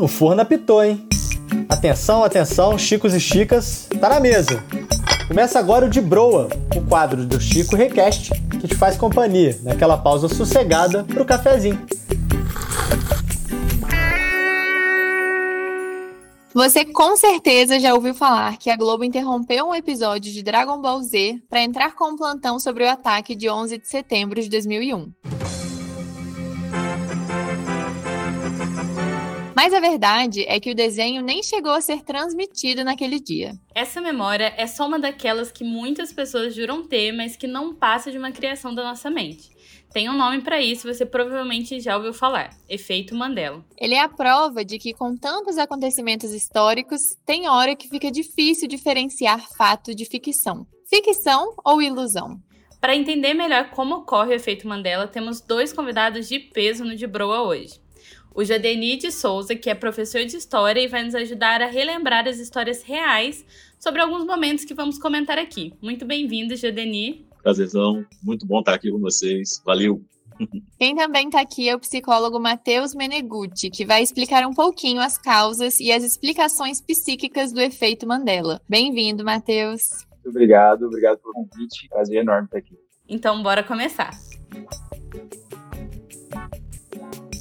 o forno apitou, hein? Atenção, atenção, Chicos e Chicas, tá na mesa. Começa agora o de Broa, o quadro do Chico Request, que te faz companhia naquela pausa sossegada pro cafezinho. Você com certeza já ouviu falar que a Globo interrompeu um episódio de Dragon Ball Z para entrar com um plantão sobre o ataque de 11 de setembro de 2001. Mas a verdade é que o desenho nem chegou a ser transmitido naquele dia. Essa memória é só uma daquelas que muitas pessoas juram ter, mas que não passa de uma criação da nossa mente. Tem um nome para isso, você provavelmente já ouviu falar: efeito Mandela. Ele é a prova de que, com tantos acontecimentos históricos, tem hora que fica difícil diferenciar fato de ficção. Ficção ou ilusão? Para entender melhor como ocorre o efeito Mandela, temos dois convidados de peso no De Broa hoje o Jadeni de Souza, que é professor de história e vai nos ajudar a relembrar as histórias reais sobre alguns momentos que vamos comentar aqui. Muito bem-vindo, Jadeni. Prazerzão, muito bom estar aqui com vocês. Valeu! Quem também está aqui é o psicólogo Matheus Menegutti, que vai explicar um pouquinho as causas e as explicações psíquicas do efeito Mandela. Bem-vindo, Matheus. Muito obrigado, obrigado pelo convite. Prazer enorme estar aqui. Então, bora começar.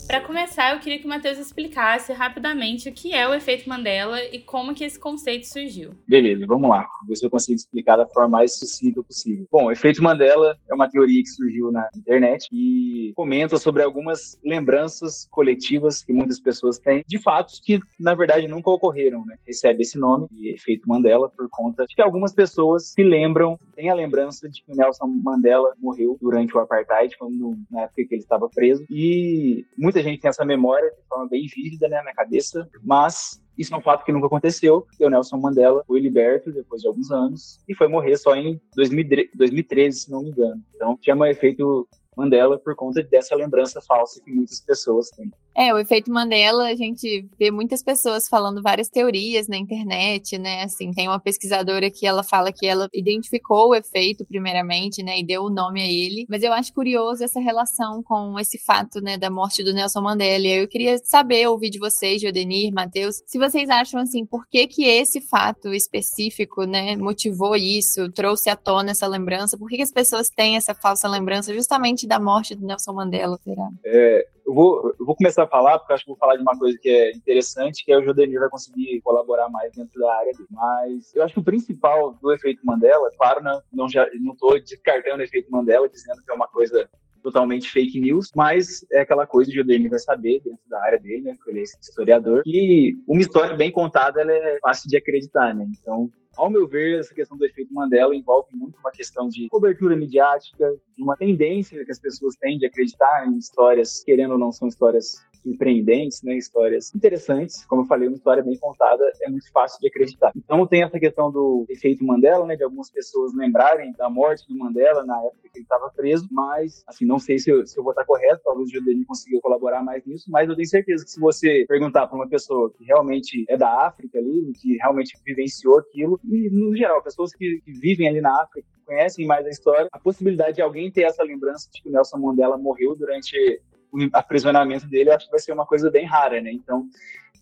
Para começar, eu queria que o Matheus explicasse rapidamente o que é o efeito Mandela e como que esse conceito surgiu. Beleza, vamos lá. Vou ver se eu consigo explicar da forma mais sucinta possível. Bom, o efeito Mandela é uma teoria que surgiu na internet e comenta sobre algumas lembranças coletivas que muitas pessoas têm de fatos que, na verdade, nunca ocorreram, né? Recebe esse nome, de efeito Mandela, por conta de que algumas pessoas se lembram, têm a lembrança de que Nelson Mandela morreu durante o apartheid, quando, na época que ele estava preso, e muitas muita gente tem essa memória de forma bem vívida né, na cabeça, mas isso é um fato que nunca aconteceu, o Nelson Mandela foi liberto depois de alguns anos e foi morrer só em 2013, se não me engano. Então, chama efeito Mandela por conta dessa lembrança falsa que muitas pessoas têm. É, o efeito Mandela, a gente vê muitas pessoas falando várias teorias na internet, né? Assim, tem uma pesquisadora que ela fala que ela identificou o efeito primeiramente, né, e deu o nome a ele, mas eu acho curioso essa relação com esse fato, né, da morte do Nelson Mandela. Eu queria saber, ouvir de vocês, Jodenir, Matheus, se vocês acham assim, por que que esse fato específico, né, motivou isso, trouxe à tona essa lembrança? Por que, que as pessoas têm essa falsa lembrança justamente da morte do Nelson Mandela, será? É, eu vou, eu vou começar a falar, porque acho que vou falar de uma coisa que é interessante, que é o Jodenir vai conseguir colaborar mais dentro da área dele. Mas eu acho que o principal do efeito Mandela, claro, não, não, não descartando o efeito Mandela, dizendo que é uma coisa totalmente fake news, mas é aquela coisa que o Jodenir vai saber dentro da área dele, né, que ele é historiador, que uma história bem contada ela é fácil de acreditar, né? Então, ao meu ver, essa questão do efeito Mandela envolve muito uma questão de cobertura midiática, de uma tendência que as pessoas têm de acreditar em histórias, querendo ou não, são histórias surpreendentes, né, histórias interessantes. Como eu falei, uma história bem contada é muito fácil de acreditar. Então tem essa questão do efeito Mandela, né, de algumas pessoas lembrarem da morte do Mandela na época que ele estava preso, mas assim, não sei se eu, se eu vou estar correto, talvez o Judeni consiga colaborar mais nisso, mas eu tenho certeza que se você perguntar para uma pessoa que realmente é da África ali, que realmente vivenciou aquilo, e no geral, pessoas que, que vivem ali na África, conhecem mais a história, a possibilidade de alguém ter essa lembrança de que o Nelson Mandela morreu durante o aprisionamento dele, eu acho que vai ser uma coisa bem rara, né? Então,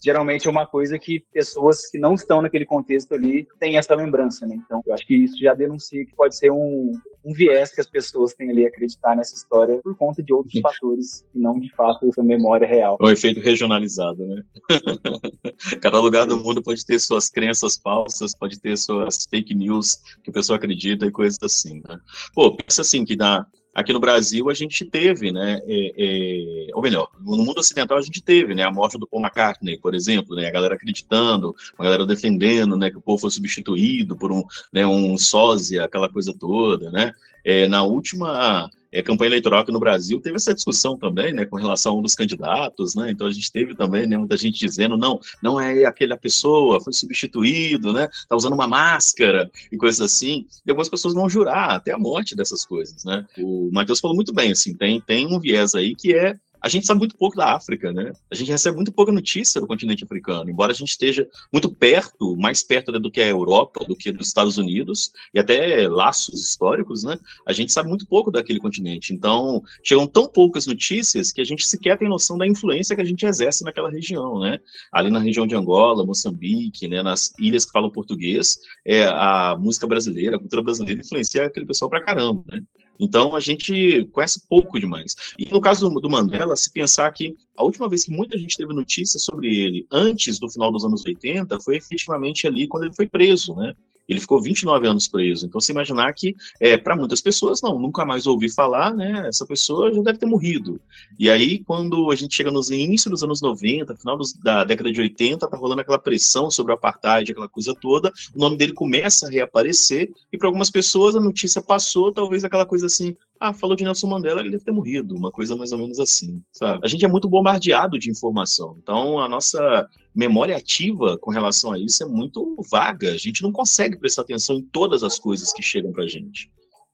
geralmente é uma coisa que pessoas que não estão naquele contexto ali têm essa lembrança, né? Então, eu acho que isso já denuncia que pode ser um, um viés que as pessoas têm ali acreditar nessa história por conta de outros fatores e não, de fato, essa memória real. É um efeito regionalizado, né? Cada lugar do mundo pode ter suas crenças falsas, pode ter suas fake news que a pessoa acredita e coisas assim, né? Pô, pensa assim, que na, aqui no Brasil a gente teve, né, é, é, ou melhor, no mundo ocidental a gente teve, né, a morte do Paul McCartney, por exemplo, né, a galera acreditando, a galera defendendo, né, que o povo foi substituído por um, né, um sósia, aquela coisa toda, né, é, na última é, campanha eleitoral aqui no Brasil, teve essa discussão também, né, com relação a um dos candidatos, né, então a gente teve também, né, muita gente dizendo, não, não é aquela pessoa, foi substituído, né, tá usando uma máscara e coisas assim, e algumas pessoas vão jurar até a morte dessas coisas, né. O Matheus falou muito bem, assim, tem, tem um viés aí que é a gente sabe muito pouco da África, né? A gente recebe muito pouca notícia do continente africano, embora a gente esteja muito perto, mais perto do que a Europa, do que dos Estados Unidos, e até laços históricos, né? A gente sabe muito pouco daquele continente. Então, chegam tão poucas notícias que a gente sequer tem noção da influência que a gente exerce naquela região, né? Ali na região de Angola, Moçambique, né? Nas ilhas que falam português, é, a música brasileira, a cultura brasileira influencia aquele pessoal pra caramba, né? Então a gente conhece pouco demais. E no caso do, do, Mandela, se pensar que a última vez que muita gente teve notícia sobre ele, antes do final dos anos 80, foi efetivamente ali quando ele foi preso, né? Ele ficou 29 anos preso. Então, se imaginar que, é, para muitas pessoas, não, nunca mais ouvi falar, né? Essa pessoa já deve ter morrido. E aí, quando a gente chega nos inícios dos anos 90, final dos, da década de 80, tá rolando aquela pressão sobre o apartheid, aquela coisa toda, o nome dele começa a reaparecer, e para algumas pessoas a notícia passou, talvez aquela coisa assim, ah, falou de Nelson Mandela, ele deve ter morrido, uma coisa mais ou menos assim, sabe? A gente é muito bombardeado de informação, então a nossa memória ativa com relação a isso é muito vaga, a gente não consegue prestar atenção em todas as coisas que chegam para a gente.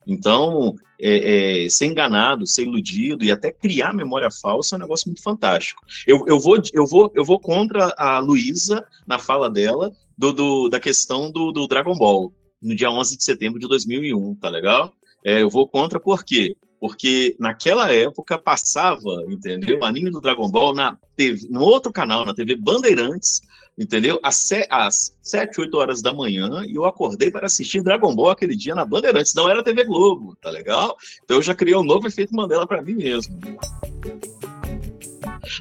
Então, é, é, ser enganado, ser iludido e até criar memória falsa é um negócio muito fantástico. Eu, eu, vou, eu, vou, eu vou contra a Luísa na fala dela do, do, da questão do, do Dragon Ball, no dia 11 de setembro de 2001, tá legal? É, eu vou contra por quê? Porque naquela época passava, entendeu? O anime do Dragon Ball na TV, no outro canal, na TV Bandeirantes, entendeu? Às, às 7, 8 horas da manhã, e eu acordei para assistir Dragon Ball aquele dia na Bandeirantes, não era TV Globo, tá legal? Então eu já criei um novo efeito Mandela para mim mesmo.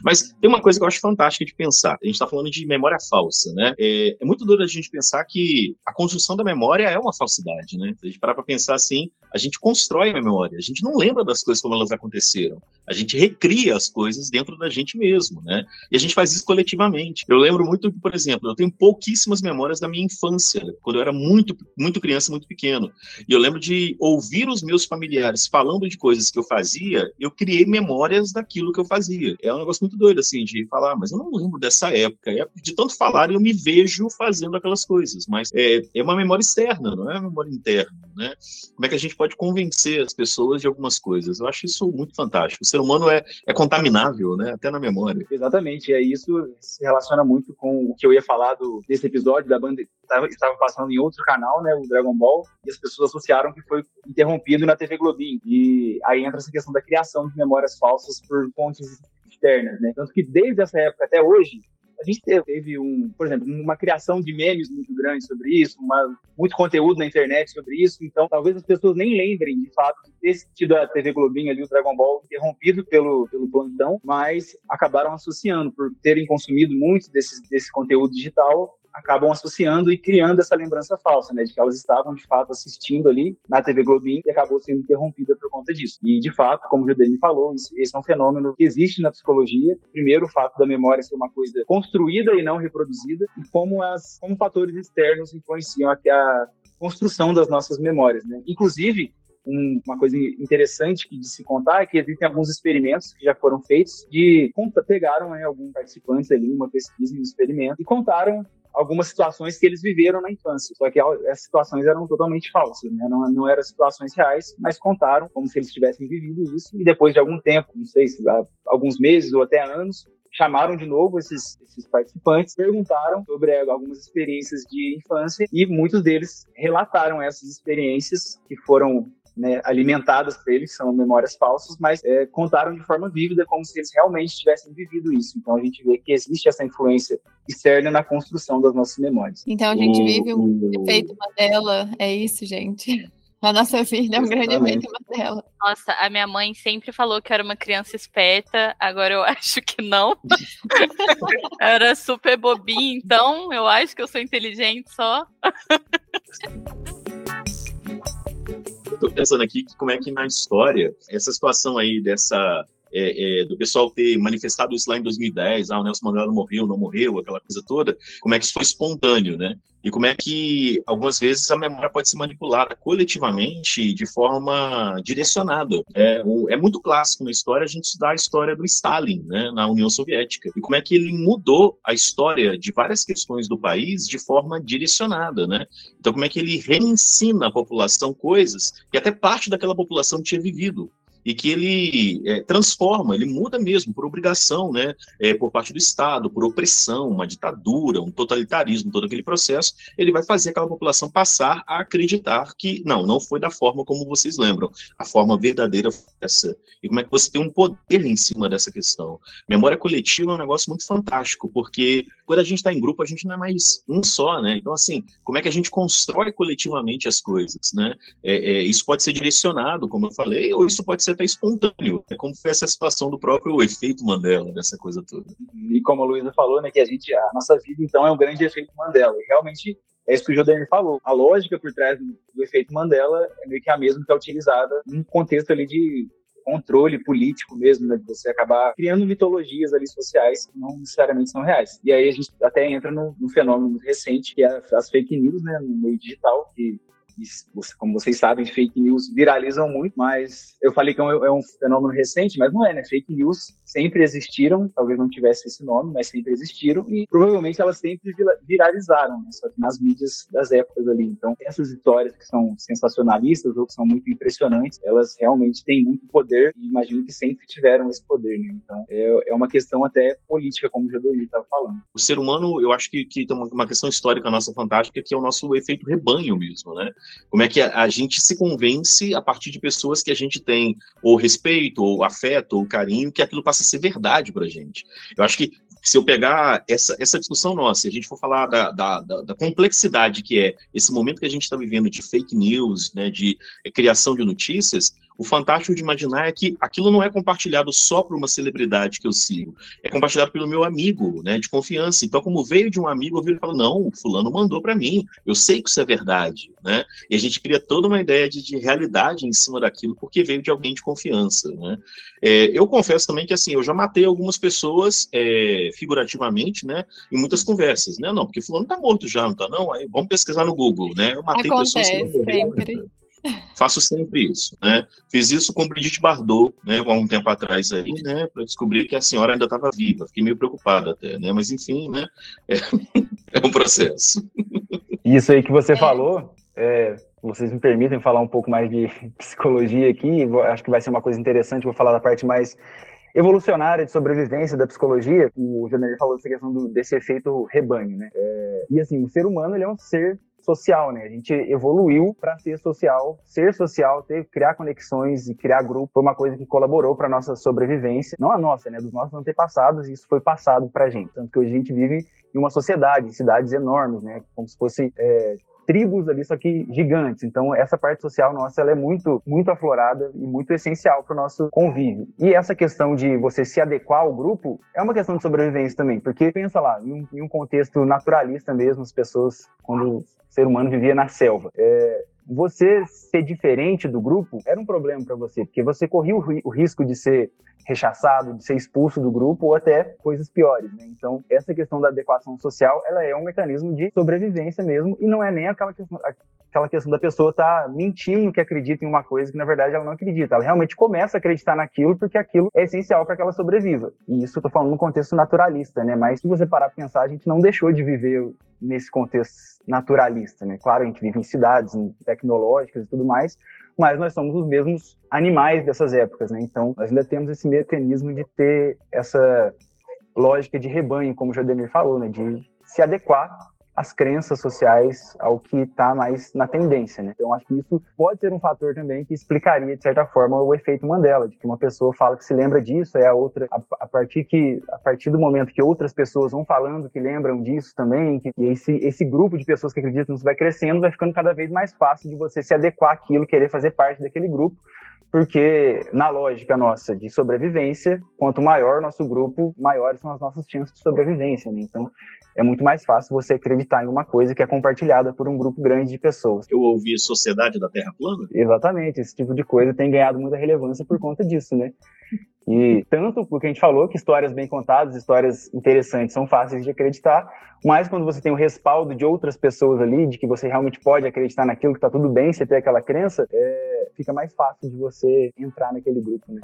Mas tem uma coisa que eu acho fantástica de pensar. A gente está falando de memória falsa, né? É, é, muito duro a gente pensar que a construção da memória é uma falsidade, né? Se a gente parar para pensar assim, a gente constrói a memória. A gente não lembra das coisas como elas aconteceram. A gente recria as coisas dentro da gente mesmo, né? E a gente faz isso coletivamente. Eu lembro muito por exemplo, eu tenho pouquíssimas memórias da minha infância, quando eu era muito, muito criança, muito pequeno. E eu lembro de ouvir os meus familiares falando de coisas que eu fazia, eu criei memórias daquilo que eu fazia. É um negócio muito doido, assim, de falar, mas eu não lembro dessa época. De tanto falar, eu me vejo fazendo aquelas coisas. Mas é, é uma memória externa, não é uma memória interna, né? Como é que a gente pode convencer as pessoas de algumas coisas? Eu acho isso muito fantástico. O ser humano é, é contaminável, né? Até na memória. Exatamente. É isso se relaciona muito com o que eu ia falar do, desse episódio da banda estava passando em outro canal, né, o Dragon Ball, e as pessoas associaram que foi interrompido na TV Globinho. E aí entra essa questão da criação de memórias falsas por fontes externas, né? Tanto que desde essa época até hoje, a gente teve um, por exemplo, uma criação de memes muito grande sobre isso, uma, muito conteúdo na internet sobre isso, então talvez as pessoas nem lembrem de fato de ter tido a TV Globinho ali, o Dragon Ball, interrompido pelo, pelo plantão, mas acabaram associando por terem consumido muito desse, desse conteúdo digital acabam associando e criando essa lembrança falsa, né, de que elas estavam de fato assistindo ali na TV Globinho e acabou sendo interrompida por conta disso. E de fato, como o Judene falou, esse é um fenômeno que existe na psicologia. Primeiro, o fato da memória ser uma coisa construída e não reproduzida, e como as como fatores externos influenciam a, a construção das nossas memórias, né? Inclusive, um, uma coisa interessante de se contar é que existem alguns experimentos que já foram feitos de pegaram né, alguns participantes ali, uma pesquisa, um experimento, e contaram algumas situações que eles viveram na infância. Só que essas situações eram totalmente falsas, né? não, não eram situações reais, mas contaram como se eles tivessem vivido isso. E depois de algum tempo, não sei se alguns meses ou até anos, chamaram de novo esses, esses, participantes, perguntaram sobre algumas experiências de infância e muitos deles relataram essas experiências que foram né, alimentadas por eles, são memórias falsas, mas é, contaram de forma vívida como se eles realmente tivessem vivido isso. Então a gente vê que existe essa influência externa na construção das nossas memórias. Então a gente vive um efeito Mandela, é isso, gente. A nossa filha é um grande efeito Mandela. Nossa, a minha mãe sempre falou que eu era uma criança esperta, agora eu acho que não. era super bobinha, então eu acho que eu sou inteligente só. Estou pensando aqui como é que na história, essa situação aí dessa é, é, do pessoal ter manifestado isso lá em 2010, ah, o Nelson Mandela morreu, não morreu, aquela coisa toda, como é que isso foi espontâneo, né? E como é que, algumas vezes, a memória pode ser manipulada coletivamente de forma direcionada. É, é muito clássico na história a gente estudar a história do Stalin, né, na União Soviética, e como é que ele mudou a história de várias questões do país de forma direcionada, né? Então, como é que ele reensina a população coisas que até parte daquela população tinha vivido. E que ele é, transforma, ele muda mesmo por obrigação, né, é, por parte do Estado, por opressão, uma ditadura, um totalitarismo, todo aquele processo, ele vai fazer aquela população passar a acreditar que não, não foi da forma como vocês lembram, a forma verdadeira foi essa. E como é que você tem um poder em cima dessa questão? Memória coletiva é um negócio muito fantástico, porque quando a gente está em grupo, a gente não é mais um só, né? Então, assim, como é que a gente constrói coletivamente as coisas, né? É, é, isso pode ser direcionado, como eu falei, ou isso pode ser até espontâneo. É como foi essa situação do próprio efeito Mandela, dessa coisa toda. E como a Luísa falou, né, que a gente, a nossa vida, então, é um grande efeito Mandela. E realmente é isso que o Jodemir falou. A lógica por trás do, efeito Mandela é meio que a mesma que é utilizada num contexto ali de controle político mesmo, né, de você acabar criando mitologias ali sociais que não necessariamente são reais. E aí a gente até entra no, no fenômeno recente, que é as fake news, né, no meio digital, que como vocês sabem, fake news viralizam muito, mas eu falei que é um, é um, fenômeno recente, mas não é, né? Fake news sempre existiram, talvez não tivesse esse nome, mas sempre existiram e provavelmente elas sempre viralizaram, né? Só que nas mídias das épocas ali. Então, essas histórias que são sensacionalistas ou que são muito impressionantes, elas realmente têm muito poder e imagino que sempre tiveram esse poder, né? Então, é, é uma questão até política, como o Jadori estava falando. O ser humano, eu acho que, que tem uma questão histórica nossa fantástica, que é o nosso efeito rebanho mesmo, né? Como é que a, a, gente se convence a partir de pessoas que a gente tem ou respeito, ou afeto, ou carinho, que aquilo passa a ser verdade para a gente. Eu acho que se eu pegar essa, essa discussão nossa, se a gente for falar da, da, da, da complexidade que é esse momento que a gente está vivendo de fake news, né, de criação de notícias, o fantástico de imaginar é que aquilo não é compartilhado só por uma celebridade que eu sigo, é compartilhado pelo meu amigo, né, de confiança. Então, como veio de um amigo, eu viro e falo, não, o fulano mandou para mim, eu sei que isso é verdade, né? E a gente cria toda uma ideia de, de realidade em cima daquilo, porque veio de alguém de confiança, né? É, eu confesso também que, assim, eu já matei algumas pessoas, é, figurativamente, né, em muitas conversas, né? Não, porque fulano tá morto já, não tá não? Aí vamos pesquisar no Google, né? Eu matei Acontece, pessoas que sempre. Faço sempre isso, né? Fiz isso com Brigitte Bardot, né, há um tempo atrás aí, né, para descobrir que a senhora ainda estava viva. Fiquei meio preocupado até, né? Mas enfim, né? É, é um processo. Isso aí que você é. falou, é, vocês me permitem falar um pouco mais de psicologia aqui, acho que vai ser uma coisa interessante, vou falar da parte mais evolucionária de sobrevivência da psicologia, o Janir falou dessa questão do, desse efeito rebanho, né? É, e assim, o ser humano ele é um ser social, né? A gente evoluiu para ser social, ser social, ter, criar conexões e criar grupo foi uma coisa que colaborou para nossa sobrevivência, não a nossa, né? Dos nossos antepassados, e isso foi passado para gente. Tanto que hoje a gente vive em uma sociedade, em cidades enormes, né? Como se fosse é, tribos ali, só que gigantes. Então, essa parte social nossa, ela é muito, muito aflorada e muito essencial para o nosso convívio. E essa questão de você se adequar ao grupo é uma questão de sobrevivência também, porque pensa lá, em um, em um contexto naturalista mesmo, as pessoas, quando o ser humano vivia na selva, é, você ser diferente do grupo era um problema para você, porque você corria o, risco de ser rechaçado, de ser expulso do grupo ou até coisas piores, né? Então, essa questão da adequação social, ela é um mecanismo de sobrevivência mesmo e não é nem aquela questão, aquela questão da pessoa estar tá mentindo que acredita em uma coisa que na verdade ela não acredita. Ela realmente começa a acreditar naquilo porque aquilo é essencial para que ela sobreviva. E isso eu tô falando no contexto naturalista, né? Mas se você parar para pensar, a gente não deixou de viver nesse contexto naturalista, né? Claro, a gente vive em cidades em tecnológicas e tudo mais, mas nós somos os mesmos animais dessas épocas, né? Então, nós ainda temos esse mecanismo de ter essa lógica de rebanho, como o Jodemir falou, né? De se adequar as crenças sociais ao que está mais na tendência, né? Então acho que isso pode ser um fator também que explicaria de certa forma o efeito Mandela, de que uma pessoa fala que se lembra disso, é a outra a, a partir que a partir do momento que outras pessoas vão falando que lembram disso também, que e esse esse grupo de pessoas que acreditam nisso vai crescendo, vai ficando cada vez mais fácil de você se adequar àquilo, querer fazer parte daquele grupo, porque na lógica nossa de sobrevivência, quanto maior nosso grupo, maiores são as nossas chances de sobrevivência. Né? Então, é muito mais fácil você acreditar em uma coisa que é compartilhada por um grupo grande de pessoas. Eu ouvi Sociedade da Terra Plana? Exatamente, esse tipo de coisa tem ganhado muita relevância por conta disso, né? E tanto porque a gente falou que histórias bem contadas, histórias interessantes são fáceis de acreditar, mas quando você tem o respaldo de outras pessoas ali, de que você realmente pode acreditar naquilo, que tá tudo bem, você tem aquela crença, é, fica mais fácil de você entrar naquele grupo, né?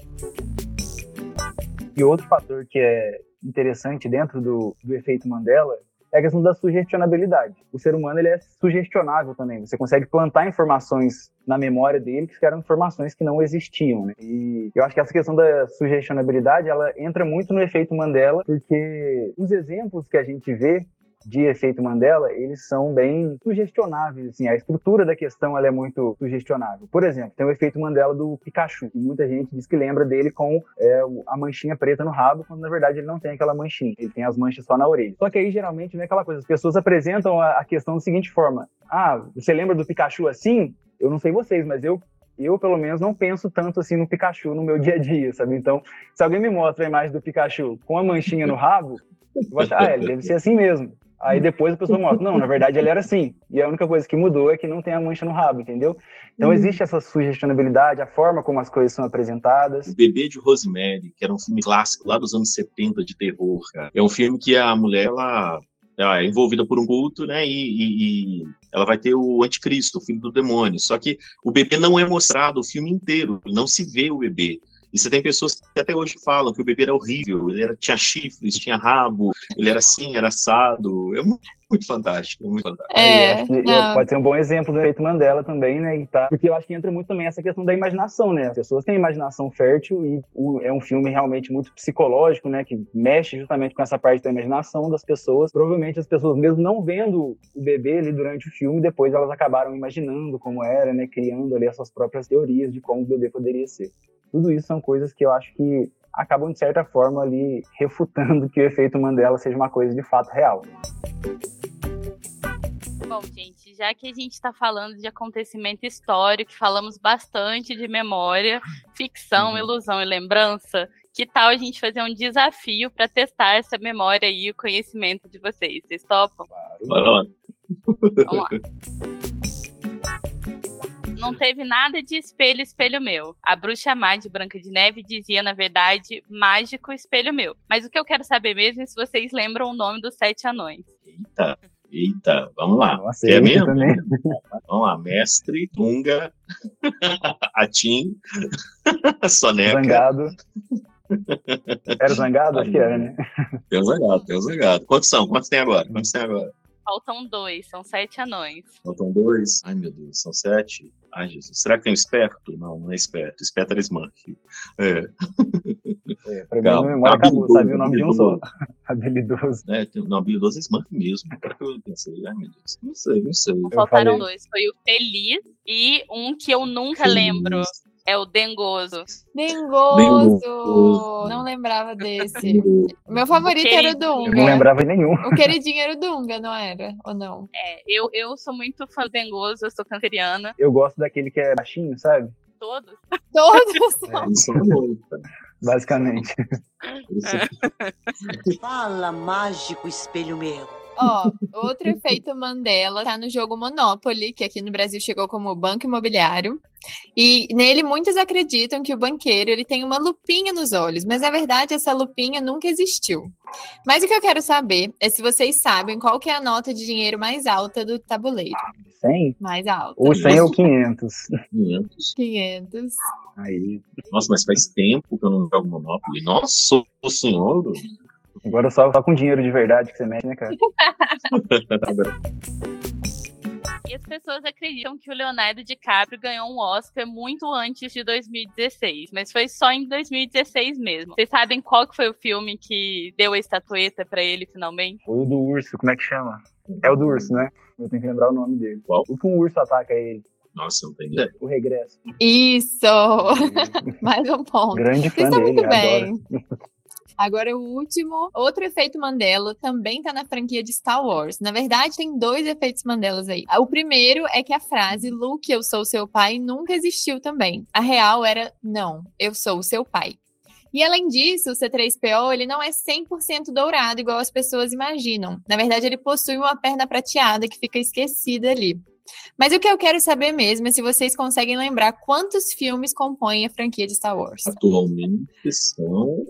E outro fator que é interessante dentro do, do efeito Mandela é a questão da sugestionabilidade. O ser humano ele é sugestionável também. Você consegue plantar informações na memória dele que eram informações que não existiam. Né? E eu acho que essa questão da sugestionabilidade ela entra muito no efeito Mandela, porque os exemplos que a gente vê de efeito Mandela, eles são bem sugestionáveis, assim, a estrutura da questão ela é muito sugestionável. Por exemplo, tem o efeito Mandela do Pikachu, que muita gente diz que lembra dele com é, a manchinha preta no rabo, quando na verdade ele não tem aquela manchinha, ele tem as manchas só na orelha. Só que aí geralmente não é aquela coisa, as pessoas apresentam a, a questão da seguinte forma: ah, você lembra do Pikachu assim? Eu não sei vocês, mas eu eu, pelo menos, não penso tanto assim no Pikachu no meu dia a dia, sabe? Então, se alguém me mostra a imagem do Pikachu com a manchinha no rabo, eu vou achar, ah, ele deve ser assim mesmo. Aí depois a pessoa mostra, não, na verdade ele era assim. E a única coisa que mudou é que não tem a mancha no rabo, entendeu? Então uhum. existe essa sugestionabilidade, a forma como as coisas são apresentadas. O Bebê de Rosemary, que era um filme clássico lá dos anos 70 de terror, cara. É um filme que a mulher, ela, ela é envolvida por um culto, né? E, e, e, ela vai ter o anticristo, o filho do demônio. Só que o bebê não é mostrado o filme inteiro, não se vê o bebê. E você tem pessoas que até hoje falam que o bebê era horrível, ele era, tinha chifres, tinha rabo, ele era assim, era assado. É muito, muito fantástico, muito fantástico. É, pode ser um bom exemplo do efeito Mandela também, né? Tá, porque eu acho que entra muito também essa questão da imaginação, né? As pessoas têm imaginação fértil e o, é um filme realmente muito psicológico, né? Que mexe justamente com essa parte da imaginação das pessoas. Provavelmente as pessoas, mesmo não vendo o bebê ali durante o filme, depois elas acabaram imaginando como era, né? Criando ali as suas próprias teorias de como o bebê poderia ser. Tudo isso são coisas que eu acho que acabam, de certa forma, ali refutando que o efeito Mandela seja uma coisa de fato real. Bom, gente, já que a gente está falando de acontecimento histórico, falamos bastante de memória, ficção, uhum. ilusão e lembrança, que tal a gente fazer um desafio para testar essa memória e o conhecimento de vocês? Vocês topam? Claro. Vamos lá não teve nada de espelho, espelho meu. A bruxa má de Branca de Neve dizia, na verdade, mágico espelho meu. Mas o que eu quero saber mesmo é se vocês lembram o nome dos sete anões. Eita, eita, vamos lá. Nossa, é mesmo? Também. Vamos lá, mestre, Tunga, Atim, Soneca. Zangado. Era zangado? Acho que era, né? Tem zangado, tem o zangado. Quantos são? Quantos tem agora? Quantos tem agora? Faltam dois, são sete anões. Faltam dois? Ai, meu Deus, são sete. Ai, Jesus. Será que tem um esperto? Não, não é esperto. Esperto era Smurf. É. é pra mim, a memória acabou, sabia o nome de um só. Habilidoso. É, não, habilidoso é Smurf mesmo. Para que eu pensei, ai, meu Deus. Não sei, não sei. Faltaram dois. Foi o Feliz e um que eu nunca Feliz. lembro. É o Dengoso. Dengoso! Não lembrava desse. Meu favorito era o Dunga. Eu não lembrava nenhum. O queridinho era o Dunga, não era? Ou não? É, eu, eu sou muito fã do Dengoso, eu sou canceriana. Eu gosto daquele que é baixinho, sabe? Todos? Todos? É, basicamente. Fala, mágico espelho meu. Ó, outro efeito Mandela tá no jogo Monopoly, que aqui no Brasil chegou como Banco Imobiliário. E nele muitos acreditam que o banqueiro ele tem uma lupinha nos olhos, mas na verdade essa lupinha nunca existiu. Mas o que eu quero saber é se vocês sabem qual que é a nota de dinheiro mais alta do tabuleiro. 100? Mais alta. Ou 100 ou 500. 500. 500. Aí. Nossa, mas faz tempo que eu não jogo Monopoly. Nossa, o senhor. Agora só, só com dinheiro de verdade que você mete, né, cara? E as pessoas acreditam que o Leonardo DiCaprio ganhou um Oscar muito antes de 2016, mas foi só em 2016 mesmo. Vocês sabem qual que foi o filme que deu a estatueta para ele finalmente? Foi o do urso, como é que chama? É o do urso, né? Eu tenho que lembrar o nome dele. Qual? O que um urso ataca ele. Nossa, não tem ideia. O regresso. Isso! Mais um ponto. Grande fã Vocês dele, muito bem. Agora, o último, outro efeito Mandela também tá na franquia de Star Wars. Na verdade, tem dois efeitos Mandelas aí. O primeiro é que a frase Luke, eu sou seu pai, nunca existiu também. A real era não, eu sou o seu pai. E além disso, o C3PO ele não é 100% dourado igual as pessoas imaginam. Na verdade, ele possui uma perna prateada que fica esquecida ali. Mas o que eu quero saber mesmo é se vocês conseguem lembrar quantos filmes compõem a franquia de Star Wars. Atualmente são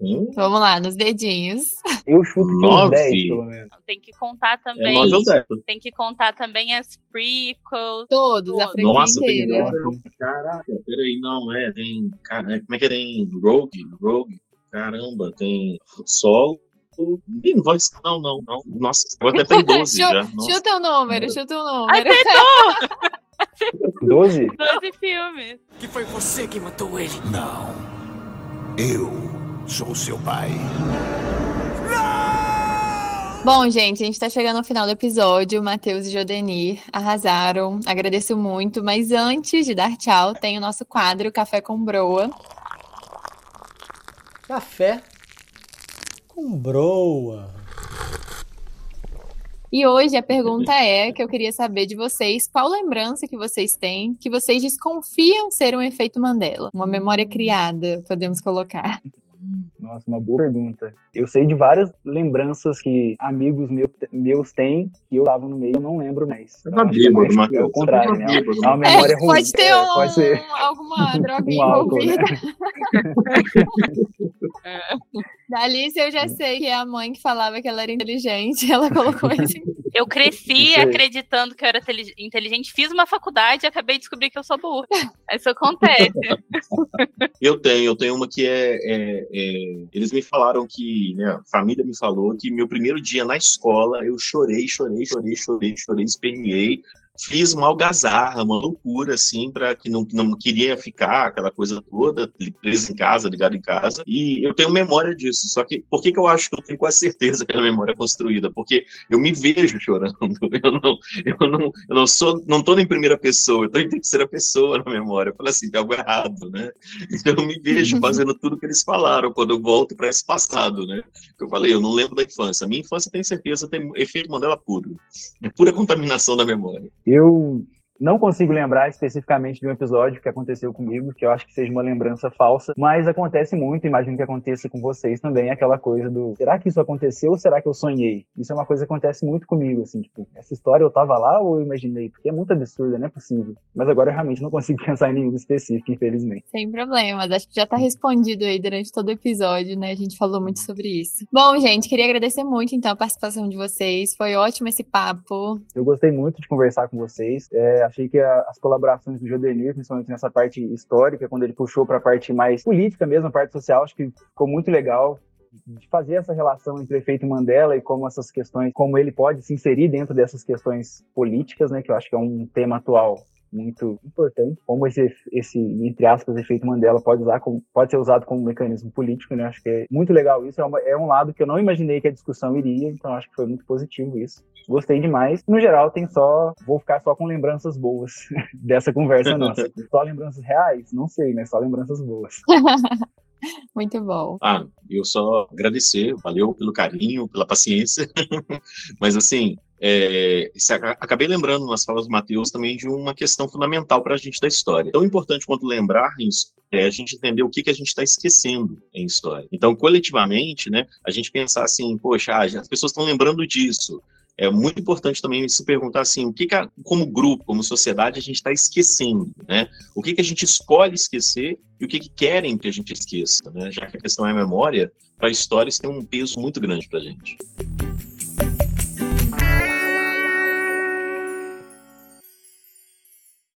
Hum? Vamos lá, nos dedinhos. Eu chuto que 10, pelo menos. Tem que contar também. É tem que contar também as prequels. Todos, a franquia Nossa, inteira. Tem... Caraca, peraí, não, é, tem. Como é que é? Tem Rogue, Rogue, caramba, tem Solo, Não vou não, não, não. Nossa, vou até ter 12 já. Nossa. Chuta o número, chuta o número. Acertou! 12? 12 filmes. Que foi você que matou ele. Não. Eu sou seu pai. Bom, gente, a gente tá chegando ao final do episódio. Matheus e Jodenir arrasaram. Agradeço muito. Mas antes de dar tchau, tem o nosso quadro Café com Broa. Café com broa. E hoje a pergunta é que eu queria saber de vocês, qual lembrança que vocês têm que vocês desconfiam ser um efeito Mandela? Uma memória criada, podemos colocar. Nossa, uma boa pergunta. Eu sei de várias lembranças que amigos meu, meus têm que eu tava no meio, eu não lembro mais. Você tá bêbado, É Matheus. o contrário, né? É uma memória É, ruim. pode ter É, um- pode ser alguma droguinha um álcool, envolvida. né? Da Alice eu já sei que é a mãe que falava que ela era inteligente. Ela colocou esse. Eu cresci acreditando que eu era inteligente, fiz uma faculdade e acabei de descobrir que eu sou burra. Isso acontece. Eu tenho, eu tenho uma que é, é- é- Eles me falaram que, né, a família me falou que meu primeiro dia na escola eu chorei, chorei, chorei, chorei, chorei, esperneei. Fiz uma algazarra, uma loucura, assim, para que não, não queria ficar, aquela coisa toda, preso em casa, ligado em casa. E eu tenho memória disso. Só que, por que, que eu acho que eu tenho quase certeza que a memória é construída? Porque eu me vejo chorando. Eu não, eu não, eu não sou, não tô em primeira pessoa, eu tô em terceira pessoa na memória. Eu falo assim, tem algo errado, né? Então eu me vejo fazendo tudo que eles falaram quando eu volto para esse passado, né? Eu falei, eu não lembro da infância. A minha infância tem certeza tem efeito Mandela puro. É pura contaminação da memória. Eu não consigo lembrar especificamente de um episódio que aconteceu comigo, que eu acho que seja uma lembrança falsa, mas acontece muito, imagino que aconteça com vocês também, aquela coisa do será que isso aconteceu ou será que eu sonhei? Isso é uma coisa que acontece muito comigo, assim, tipo, essa história eu tava lá ou eu imaginei? Porque é muito absurda, não é possível. Mas agora eu realmente não consigo pensar em nenhum específico, infelizmente. Sem problemas. Acho que já tá respondido aí durante todo o episódio, né? A gente falou muito sobre isso. Bom, gente, queria agradecer muito, então, a participação de vocês. Foi ótimo esse papo. Eu gostei muito de conversar com vocês. É, achei que a- as colaborações do Jodenir, principalmente nessa parte histórica, quando ele puxou para a parte mais política mesmo, a parte social, acho que ficou muito legal de fazer essa relação entre o efeito Mandela e como essas questões, como ele pode se inserir dentro dessas questões políticas, né, que eu acho que é um tema atual muito importante, como esse, esse entre aspas, efeito Mandela pode, usar como, pode ser usado como mecanismo político, né? Acho que é muito legal isso, é, uma- é um lado que eu não imaginei que a discussão iria, então acho que foi muito positivo isso. Gostei demais. No geral, tem só. Vou ficar só com lembranças boas dessa conversa nossa. Só lembranças reais? Não sei, né? Só lembranças boas. Muito bom. Ah, eu só agradecer, valeu pelo carinho, pela paciência. Mas assim, é, acabei lembrando nas falas do Matheus também de uma questão fundamental para a gente da história. Tão importante quanto lembrar em his- é a gente entender o que, que a gente está esquecendo em história. Então, coletivamente, né, a gente pensar assim, poxa, ah, as pessoas estão lembrando disso. É muito importante também se perguntar assim, o que, que como grupo, como sociedade, a gente está esquecendo, né? O que, que a gente escolhe esquecer e o que, que querem que a gente esqueça, né? Já que a questão é a memória, para a história isso tem um peso muito grande para a gente.